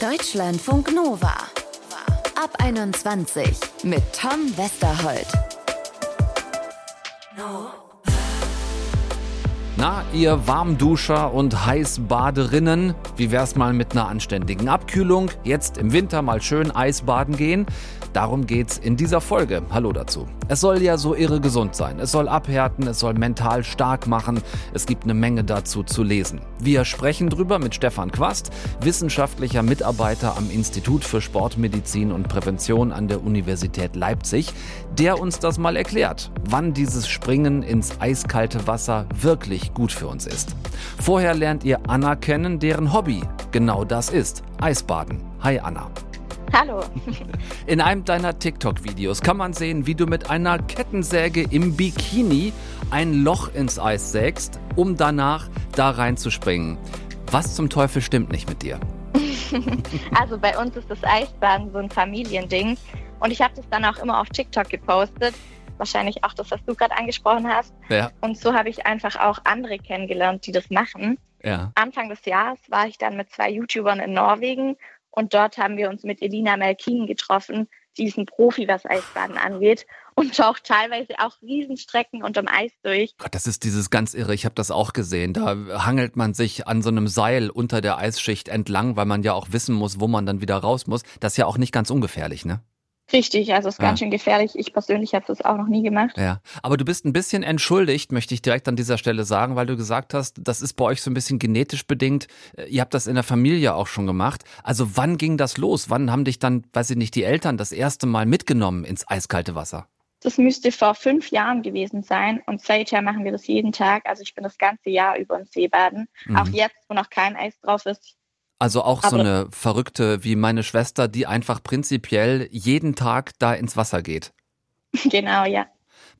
Deutschlandfunk Nova. Ab 21 mit Tom Westerholt. Na, ihr Warmduscher und Heißbaderinnen, wie wär's mal mit einer anständigen Abkühlung? Jetzt im Winter mal schön Eisbaden gehen? Darum geht's in dieser Folge. Hallo dazu. Es soll ja so irre gesund sein. Es soll abhärten, es soll mental stark machen. Es gibt eine Menge dazu zu lesen. Wir sprechen drüber mit Stefan Quast, wissenschaftlicher Mitarbeiter am Institut für Sportmedizin und Prävention an der Universität Leipzig, der uns das mal erklärt, wann dieses Springen ins eiskalte Wasser wirklich gut für uns ist. Vorher lernt ihr Anna kennen, deren Hobby genau das ist. Eisbaden. Hi Anna. Hallo. In einem deiner TikTok-Videos kann man sehen, wie du mit einer Kettensäge im Bikini ein Loch ins Eis sägst, um danach da reinzuspringen. Was zum Teufel stimmt nicht mit dir? Also bei uns ist das Eisbaden so ein Familiending und ich habe das dann auch immer auf TikTok gepostet. Wahrscheinlich auch das, was du gerade angesprochen hast. Ja. Und so habe ich einfach auch andere kennengelernt, die das machen. Ja. Anfang des Jahres war ich dann mit zwei YouTubern in Norwegen und dort haben wir uns mit Elina Melkin getroffen, die ist ein Profi, was Eisbaden angeht und taucht teilweise auch Riesenstrecken unterm Eis durch. Gott, das ist dieses ganz irre. Ich habe das auch gesehen. Da hangelt man sich an so einem Seil unter der Eisschicht entlang, weil man ja auch wissen muss, wo man dann wieder raus muss. Das ist ja auch nicht ganz ungefährlich, ne? Richtig, also ist ganz Ja. schön gefährlich. Ich persönlich habe das auch noch nie gemacht. Ja, aber du bist ein bisschen entschuldigt, möchte ich direkt an dieser Stelle sagen, weil du gesagt hast, das ist bei euch so ein bisschen genetisch bedingt. Äh, Ihr habt das in der Familie auch schon gemacht. Also wann ging das los? Wann haben dich dann, weiß ich nicht, die Eltern das erste Mal mitgenommen ins eiskalte Wasser? Das müsste vor fünf Jahren gewesen sein und seither machen wir das jeden Tag. Also ich bin das ganze Jahr über im Seebaden. Mhm. Auch jetzt, wo noch kein Eis drauf ist. Also auch so Aber- eine Verrückte wie meine Schwester, die einfach prinzipiell jeden Tag da ins Wasser geht. genau, ja.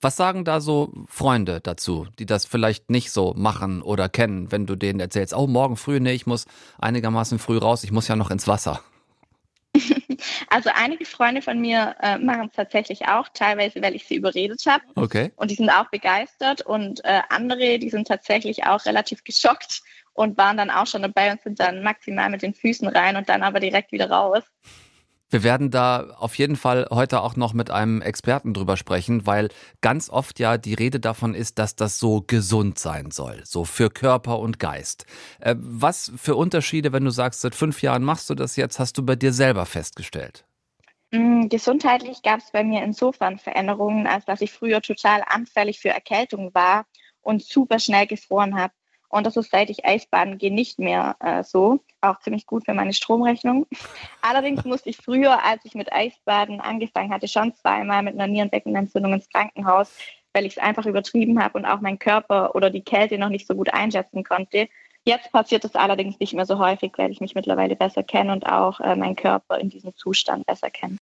Was sagen da so Freunde dazu, die das vielleicht nicht so machen oder kennen, wenn du denen erzählst, oh, morgen früh, nee, ich muss einigermaßen früh raus, ich muss ja noch ins Wasser. Also einige Freunde von mir äh, machen es tatsächlich auch, teilweise, weil ich sie überredet habe. Okay. Und die sind auch begeistert. Und äh, andere, die sind tatsächlich auch relativ geschockt und waren dann auch schon dabei und sind dann maximal mit den Füßen rein und dann aber direkt wieder raus. Wir werden da auf jeden Fall heute auch noch mit einem Experten drüber sprechen, weil ganz oft ja die Rede davon ist, dass das so gesund sein soll, so für Körper und Geist. Äh, was für Unterschiede, wenn du sagst, seit fünf Jahren machst du das jetzt, hast du bei dir selber festgestellt? Mm, Gesundheitlich gab es bei mir insofern Veränderungen, als dass ich früher total anfällig für Erkältung war und super schnell gefroren habe. Und das ist seit ich Eisbaden gehe nicht mehr äh, so. Auch ziemlich gut für meine Stromrechnung. Allerdings musste ich früher, als ich mit Eisbaden angefangen hatte, schon zweimal mit einer Nierenbeckenentzündung ins Krankenhaus, weil ich es einfach übertrieben habe und auch mein Körper oder die Kälte noch nicht so gut einschätzen konnte. Jetzt passiert es allerdings nicht mehr so häufig, weil ich mich mittlerweile besser kenne und auch äh, meinen Körper in diesem Zustand besser kenne.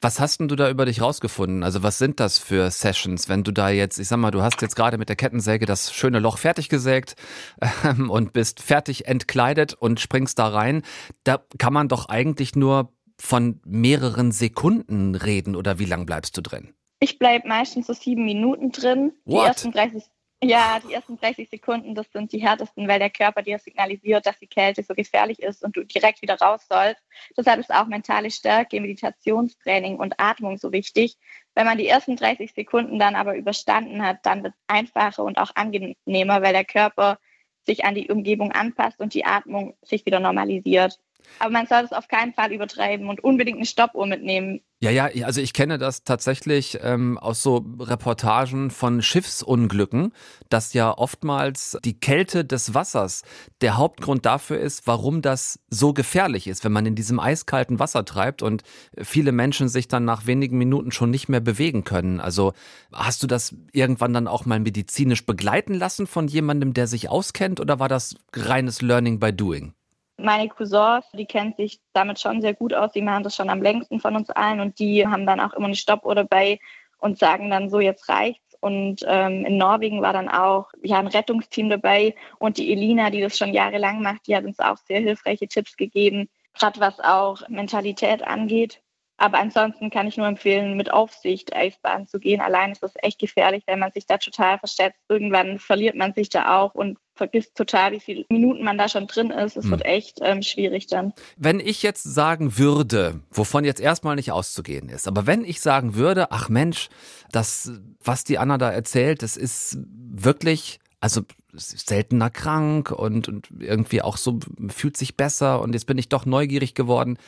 Was hast denn du da über dich rausgefunden? Also was sind das für Sessions, wenn du da jetzt, ich sag mal, du hast jetzt gerade mit der Kettensäge das schöne Loch fertig gesägt ähm, und bist fertig entkleidet und springst da rein. Da kann man doch eigentlich nur von mehreren Sekunden reden oder wie lang bleibst du drin? Ich bleibe meistens so sieben Minuten drin. Die What? ersten 30, ja, die ersten 30 Sekunden, das sind die härtesten, weil der Körper dir signalisiert, dass die Kälte so gefährlich ist und du direkt wieder raus sollst. Deshalb ist auch mentale Stärke, Meditationstraining und Atmung so wichtig. Wenn man die ersten 30 Sekunden dann aber überstanden hat, dann wird es einfacher und auch angenehmer, weil der Körper sich an die Umgebung anpasst und die Atmung sich wieder normalisiert. Aber man soll es auf keinen Fall übertreiben und unbedingt eine Stoppuhr mitnehmen. Ja, ja, also ich kenne das tatsächlich ähm, aus so Reportagen von Schiffsunglücken, dass ja oftmals die Kälte des Wassers der Hauptgrund dafür ist, warum das so gefährlich ist, wenn man in diesem eiskalten Wasser treibt und viele Menschen sich dann nach wenigen Minuten schon nicht mehr bewegen können. Also hast du das irgendwann dann auch mal medizinisch begleiten lassen von jemandem, der sich auskennt oder war das reines Learning by Doing? Meine Cousins, die kennen sich damit schon sehr gut aus, die machen das schon am längsten von uns allen und die haben dann auch immer eine Stoppuhr dabei und sagen dann so, jetzt reicht's. Und ähm, in Norwegen war dann auch ja, ein Rettungsteam dabei und die Elina, die das schon jahrelang macht, die hat uns auch sehr hilfreiche Tipps gegeben, gerade was auch Mentalität angeht. Aber ansonsten kann ich nur empfehlen, mit Aufsicht Eisbahn zu gehen. Allein ist das echt gefährlich, wenn man sich da total verschätzt. Irgendwann verliert man sich da auch und vergisst total, wie viele Minuten man da schon drin ist. Es hm. wird echt ähm, schwierig dann. Wenn ich jetzt sagen würde, wovon jetzt erstmal nicht auszugehen ist, aber wenn ich sagen würde, ach Mensch, das, was die Anna da erzählt, das ist wirklich also seltener krank und, und irgendwie auch so fühlt sich besser und jetzt bin ich doch neugierig geworden.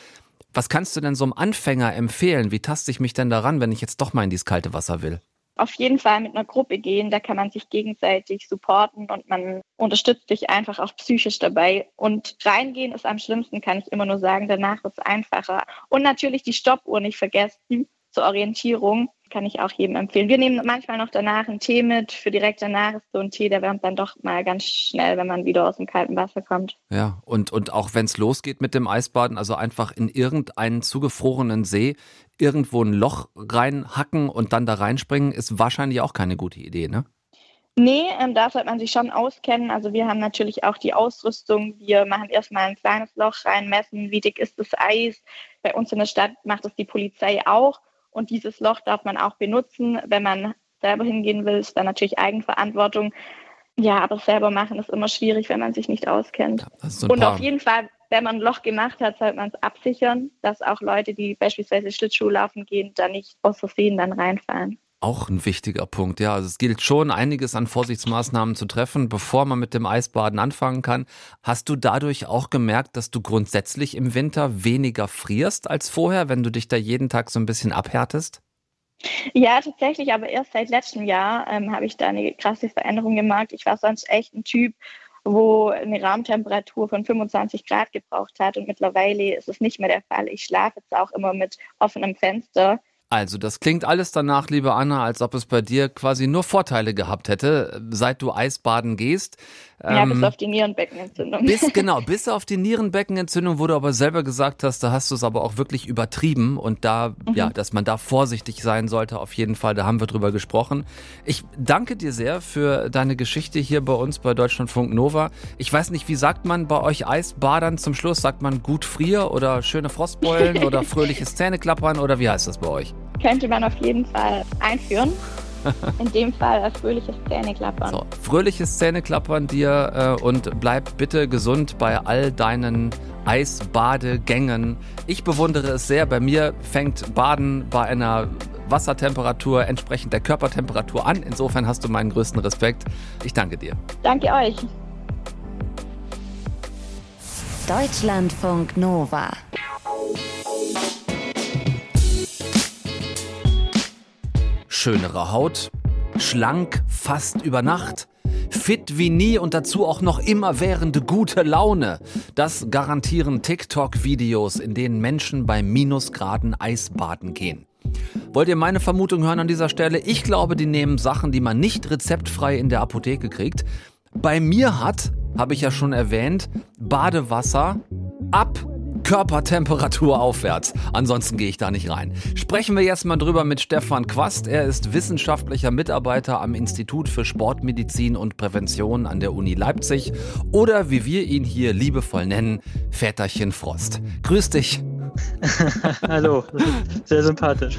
Was kannst du denn so einem Anfänger empfehlen? Wie taste ich mich denn daran, wenn ich jetzt doch mal in dieses kalte Wasser will? Auf jeden Fall mit einer Gruppe gehen, da kann man sich gegenseitig supporten und man unterstützt sich einfach auch psychisch dabei. Und reingehen ist am schlimmsten, kann ich immer nur sagen. Danach wird es einfacher. Und natürlich die Stoppuhr nicht vergessen zur Orientierung kann ich auch jedem empfehlen. Wir nehmen manchmal noch danach einen Tee mit. Für direkt danach ist so ein Tee, der wärmt dann doch mal ganz schnell, wenn man wieder aus dem kalten Wasser kommt. Ja, und, und auch wenn es losgeht mit dem Eisbaden, also einfach in irgendeinen zugefrorenen See irgendwo ein Loch reinhacken und dann da reinspringen, ist wahrscheinlich auch keine gute Idee, ne? Nee, ähm, da sollte man sich schon auskennen. Also wir haben natürlich auch die Ausrüstung. Wir machen erstmal ein kleines Loch rein, messen, wie dick ist das Eis. Bei uns in der Stadt macht das die Polizei auch. Und dieses Loch darf man auch benutzen, wenn man selber hingehen will, ist dann natürlich Eigenverantwortung. Ja, aber selber machen ist immer schwierig, wenn man sich nicht auskennt. Ja, so und auf jeden Fall, wenn man ein Loch gemacht hat, sollte man es absichern, dass auch Leute, die beispielsweise Schlittschuh laufen gehen, da nicht aus Versehen dann reinfallen. Auch ein wichtiger Punkt, ja. Also es gilt schon, einiges an Vorsichtsmaßnahmen zu treffen, bevor man mit dem Eisbaden anfangen kann. Hast du dadurch auch gemerkt, dass du grundsätzlich im Winter weniger frierst als vorher, wenn du dich da jeden Tag so ein bisschen abhärtest? Ja, tatsächlich, aber erst seit letztem Jahr ähm, habe ich da eine krasse Veränderung gemerkt. Ich war sonst echt ein Typ, wo eine Raumtemperatur von 25 Grad gebraucht hat und mittlerweile ist es nicht mehr der Fall. Ich schlafe jetzt auch immer mit offenem Fenster also, das klingt alles danach, liebe Anna, als ob es bei dir quasi nur Vorteile gehabt hätte, seit du Eisbaden gehst. Ja, bis ähm, auf die Nierenbeckenentzündung. Bis, genau, bis auf die Nierenbeckenentzündung, wo du aber selber gesagt hast, da hast du es aber auch wirklich übertrieben und da, mhm. ja, dass man da vorsichtig sein sollte, auf jeden Fall, da haben wir drüber gesprochen. Ich danke dir sehr für deine Geschichte hier bei uns bei Deutschlandfunk Nova. Ich weiß nicht, wie sagt man bei euch Eisbadern zum Schluss? Sagt man gut frier oder schöne Frostbeulen oder fröhliches Zähneklappern oder wie heißt das bei euch? Könnte man auf jeden Fall einführen. In dem Fall ein fröhliches Zähneklappern. So, fröhliches Zähneklappern dir äh, und bleib bitte gesund bei all deinen Eisbadegängen. Ich bewundere es sehr. Bei mir fängt Baden bei einer Wassertemperatur entsprechend der Körpertemperatur an. Insofern hast du meinen größten Respekt. Ich danke dir. Danke euch. Deutschlandfunk Nova. Schönere Haut, schlank fast über Nacht, fit wie nie und dazu auch noch immerwährende gute Laune. Das garantieren TikTok-Videos, in denen Menschen bei Minusgraden Eisbaden gehen. Wollt ihr meine Vermutung hören an dieser Stelle? Ich glaube, die nehmen Sachen, die man nicht rezeptfrei in der Apotheke kriegt. Bei mir hat, habe ich ja schon erwähnt, Badewasser ab Körpertemperatur aufwärts. Ansonsten gehe ich da nicht rein. Sprechen wir jetzt mal drüber mit Stefan Quast. Er ist wissenschaftlicher Mitarbeiter am Institut für Sportmedizin und Prävention an der Uni Leipzig oder wie wir ihn hier liebevoll nennen, Väterchen Frost. Grüß dich. Hallo, sehr sympathisch.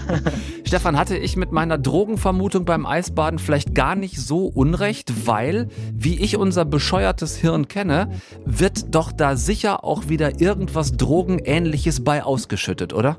Stefan, hatte ich mit meiner Drogenvermutung beim Eisbaden vielleicht gar nicht so unrecht, weil, wie ich unser bescheuertes Hirn kenne, wird doch da sicher auch wieder irgendwas Drogenähnliches bei ausgeschüttet, oder?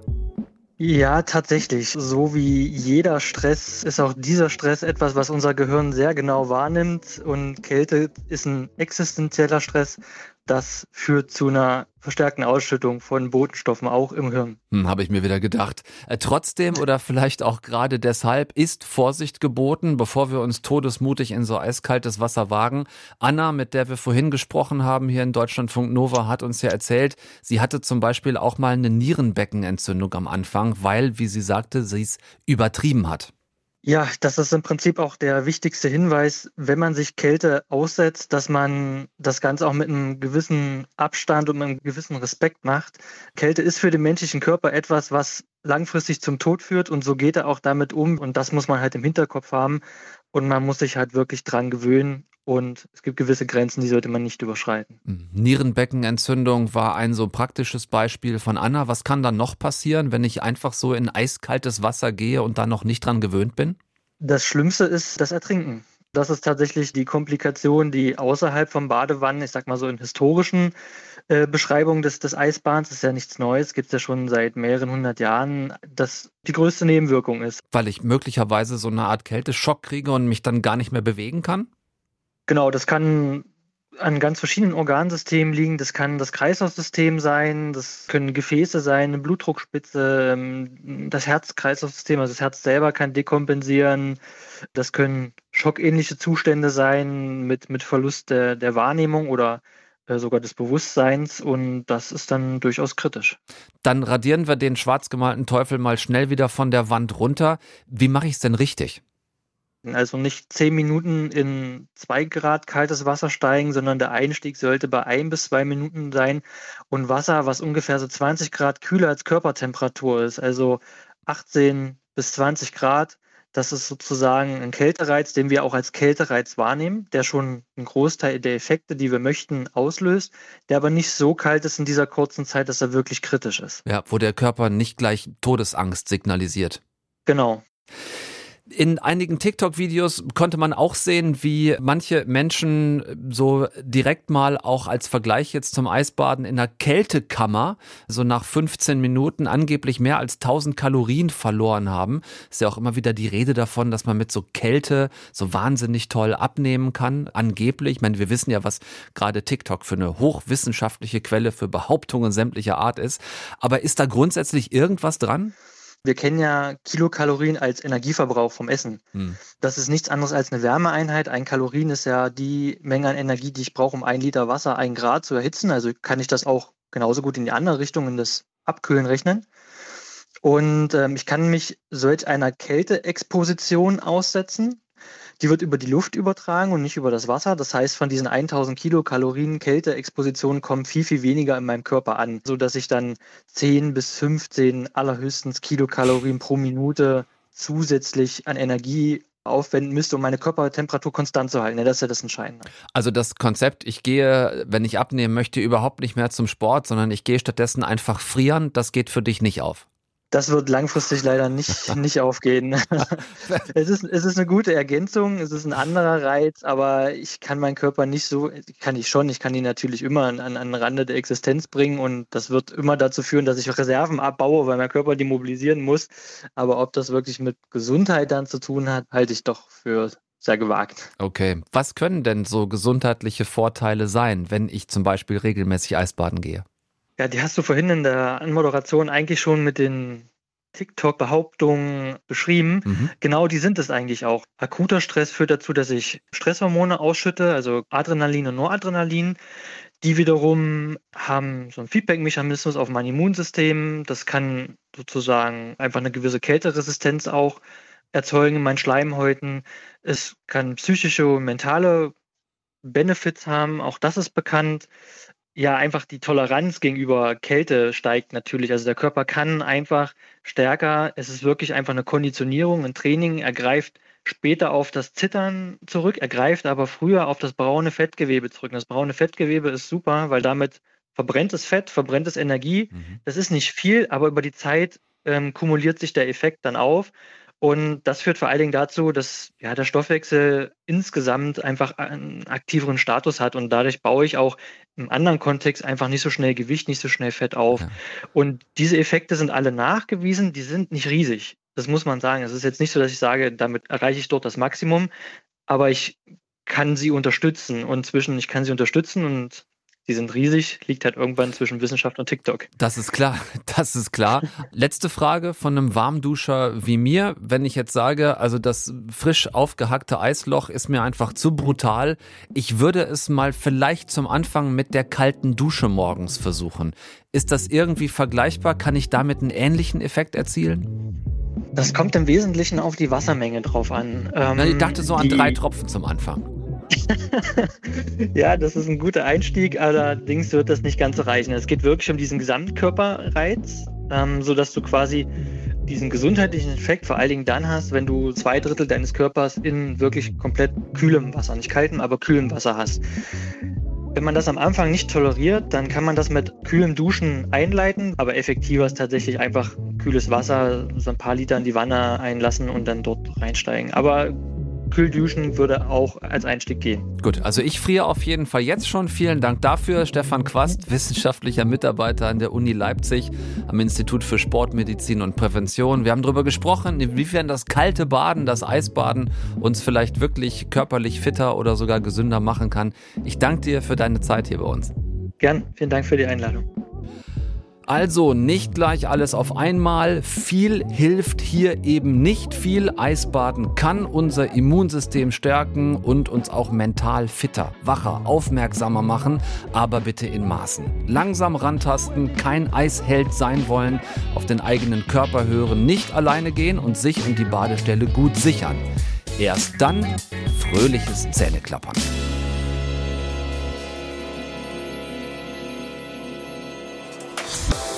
Ja, tatsächlich. So wie jeder Stress ist auch dieser Stress etwas, was unser Gehirn sehr genau wahrnimmt. Und Kälte ist ein existenzieller Stress, das führt zu einer verstärkten Ausschüttung von Botenstoffen auch im Hirn. Hm, Habe ich mir wieder gedacht. Äh, trotzdem oder vielleicht auch gerade deshalb ist Vorsicht geboten, bevor wir uns todesmutig in so eiskaltes Wasser wagen. Anna, mit der wir vorhin gesprochen haben hier in Deutschlandfunk Nova, hat uns ja erzählt, sie hatte zum Beispiel auch mal eine Nierenbeckenentzündung am Anfang, weil, wie sie sagte, sie es übertrieben hat. Ja, das ist im Prinzip auch der wichtigste Hinweis, wenn man sich Kälte aussetzt, dass man das Ganze auch mit einem gewissen Abstand und einem gewissen Respekt macht. Kälte ist für den menschlichen Körper etwas, was langfristig zum Tod führt und so geht er auch damit um und das muss man halt im Hinterkopf haben und man muss sich halt wirklich dran gewöhnen und es gibt gewisse Grenzen, die sollte man nicht überschreiten. Mhm. Nierenbeckenentzündung war ein so praktisches Beispiel von Anna. Was kann dann noch passieren, wenn ich einfach so in eiskaltes Wasser gehe und da noch nicht dran gewöhnt bin? Das Schlimmste ist das Ertrinken. Das ist tatsächlich die Komplikation, die außerhalb vom Badewannen, ich sag mal so in historischen äh, Beschreibungen des, des Eisbahns, ist ja nichts Neues, gibt es ja schon seit mehreren hundert Jahren, das die größte Nebenwirkung ist. Weil ich möglicherweise so eine Art Kälteschock kriege und mich dann gar nicht mehr bewegen kann? Genau, das kann an ganz verschiedenen Organsystemen liegen. Das kann das Kreislaufsystem sein, das können Gefäße sein, eine Blutdruckspitze, ähm, das Herz-Kreislaufsystem, also das Herz selber kann dekompensieren. Das können schockähnliche Zustände sein mit, mit Verlust der, der Wahrnehmung oder äh, sogar des Bewusstseins und das ist dann durchaus kritisch. Dann radieren wir den schwarz gemalten Teufel mal schnell wieder von der Wand runter. Wie mache ich es denn richtig? Also nicht zehn Minuten in zwei Grad kaltes Wasser steigen, sondern der Einstieg sollte bei ein bis zwei Minuten sein und Wasser, was ungefähr so 20 Grad kühler als Körpertemperatur ist, also 18 bis 20 Grad. Das ist sozusagen ein Kältereiz, den wir auch als Kältereiz wahrnehmen, der schon einen Großteil der Effekte, die wir möchten, auslöst, der aber nicht so kalt ist in dieser kurzen Zeit, dass er wirklich kritisch ist. Ja, wo der Körper nicht gleich Todesangst signalisiert. Genau. In einigen TikTok-Videos konnte man auch sehen, wie manche Menschen so direkt mal auch als Vergleich jetzt zum Eisbaden in der Kältekammer so nach 15 Minuten angeblich mehr als 1000 Kalorien verloren haben. Ist ja auch immer wieder die Rede davon, dass man mit so Kälte so wahnsinnig toll abnehmen kann. Angeblich. Ich meine, wir wissen ja, was gerade TikTok für eine hochwissenschaftliche Quelle für Behauptungen sämtlicher Art ist. Aber ist da grundsätzlich irgendwas dran? Wir kennen ja Kilokalorien als Energieverbrauch vom Essen. Hm. Das ist nichts anderes als eine Wärmeeinheit. Ein Kalorien ist ja die Menge an Energie, die ich brauche, um ein Liter Wasser ein Grad zu erhitzen. Also kann ich das auch genauso gut in die andere Richtung, in das Abkühlen rechnen. Und ähm, ich kann mich solch einer Kälteexposition aussetzen. Die wird über die Luft übertragen und nicht über das Wasser. Das heißt, von diesen 1000 Kilokalorien Kälteexposition kommen viel, viel weniger in meinem Körper an, sodass ich dann 10 bis 15 allerhöchstens Kilokalorien pro Minute zusätzlich an Energie aufwenden müsste, um meine Körpertemperatur konstant zu halten. das ist ja das Entscheidende. Also das Konzept, ich gehe, wenn ich abnehmen möchte, überhaupt nicht mehr zum Sport, sondern ich gehe stattdessen einfach frieren, das geht für dich nicht auf. Das wird langfristig leider nicht, nicht aufgehen. es, ist, es ist eine gute Ergänzung, es ist ein anderer Reiz, aber ich kann meinen Körper nicht so, kann ich schon, ich kann ihn natürlich immer an, an den Rande der Existenz bringen und das wird immer dazu führen, dass ich Reserven abbaue, weil mein Körper die mobilisieren muss. Aber ob das wirklich mit Gesundheit dann zu tun hat, halte ich doch für sehr gewagt. Okay. Was können denn so gesundheitliche Vorteile sein, wenn ich zum Beispiel regelmäßig Eisbaden gehe? Ja, die hast du vorhin in der Anmoderation eigentlich schon mit den TikTok-Behauptungen beschrieben. Mhm. Genau die sind es eigentlich auch. Akuter Stress führt dazu, dass ich Stresshormone ausschütte, also Adrenalin und Noradrenalin. Die wiederum haben so einen Feedback-Mechanismus auf mein Immunsystem. Das kann sozusagen einfach eine gewisse Kälteresistenz auch erzeugen in meinen Schleimhäuten. Es kann psychische und mentale Benefits haben, auch das ist bekannt ja, einfach die Toleranz gegenüber Kälte steigt natürlich. Also der Körper kann einfach stärker, es ist wirklich einfach eine Konditionierung, ein Training, er greift später auf das Zittern zurück, er greift aber früher auf das braune Fettgewebe zurück. Und das braune Fettgewebe ist super, weil damit verbrennt es Fett, verbrennt es Energie. Mhm. Das ist nicht viel, aber über die Zeit ähm, kumuliert sich der Effekt dann auf. Und das führt vor allen Dingen dazu, dass ja, der Stoffwechsel insgesamt einfach einen aktiveren Status hat und dadurch baue ich auch im anderen Kontext einfach nicht so schnell Gewicht, nicht so schnell Fett auf. Ja. Und diese Effekte sind alle nachgewiesen, die sind nicht riesig. Das muss man sagen. Es ist jetzt nicht so, dass ich sage, damit erreiche ich dort das Maximum, aber ich kann sie unterstützen und zwischen ich kann sie unterstützen und Sie sind riesig, liegt halt irgendwann zwischen Wissenschaft und TikTok. Das ist klar, das ist klar. Letzte Frage von einem Warmduscher wie mir. Wenn ich jetzt sage, also das frisch aufgehackte Eisloch ist mir einfach zu brutal, ich würde es mal vielleicht zum Anfang mit der kalten Dusche morgens versuchen. Ist das irgendwie vergleichbar? Kann ich damit einen ähnlichen Effekt erzielen? Das kommt im Wesentlichen auf die Wassermenge drauf an. Ähm, ich dachte so an drei Tropfen zum Anfang. ja, das ist ein guter Einstieg, allerdings wird das nicht ganz so reichen. Es geht wirklich um diesen Gesamtkörperreiz, ähm, sodass du quasi diesen gesundheitlichen Effekt vor allen Dingen dann hast, wenn du zwei Drittel deines Körpers in wirklich komplett kühlem Wasser, nicht kaltem, aber kühlem Wasser hast. Wenn man das am Anfang nicht toleriert, dann kann man das mit kühlem Duschen einleiten, aber effektiver ist tatsächlich einfach kühles Wasser, so ein paar Liter in die Wanne einlassen und dann dort reinsteigen. Aber Kühlduschen würde auch als Einstieg gehen. Gut, also ich friere auf jeden Fall jetzt schon. Vielen Dank dafür. Stefan Quast, wissenschaftlicher Mitarbeiter an der Uni Leipzig am Institut für Sportmedizin und Prävention. Wir haben darüber gesprochen, inwiefern das kalte Baden, das Eisbaden uns vielleicht wirklich körperlich fitter oder sogar gesünder machen kann. Ich danke dir für deine Zeit hier bei uns. Gern, vielen Dank für die Einladung. Also nicht gleich alles auf einmal. Viel hilft hier eben nicht viel. Eisbaden kann unser Immunsystem stärken und uns auch mental fitter, wacher, aufmerksamer machen, aber bitte in Maßen. Langsam rantasten, kein Eisheld sein wollen, auf den eigenen Körper hören, nicht alleine gehen und sich und die Badestelle gut sichern. Erst dann fröhliches Zähneklappern.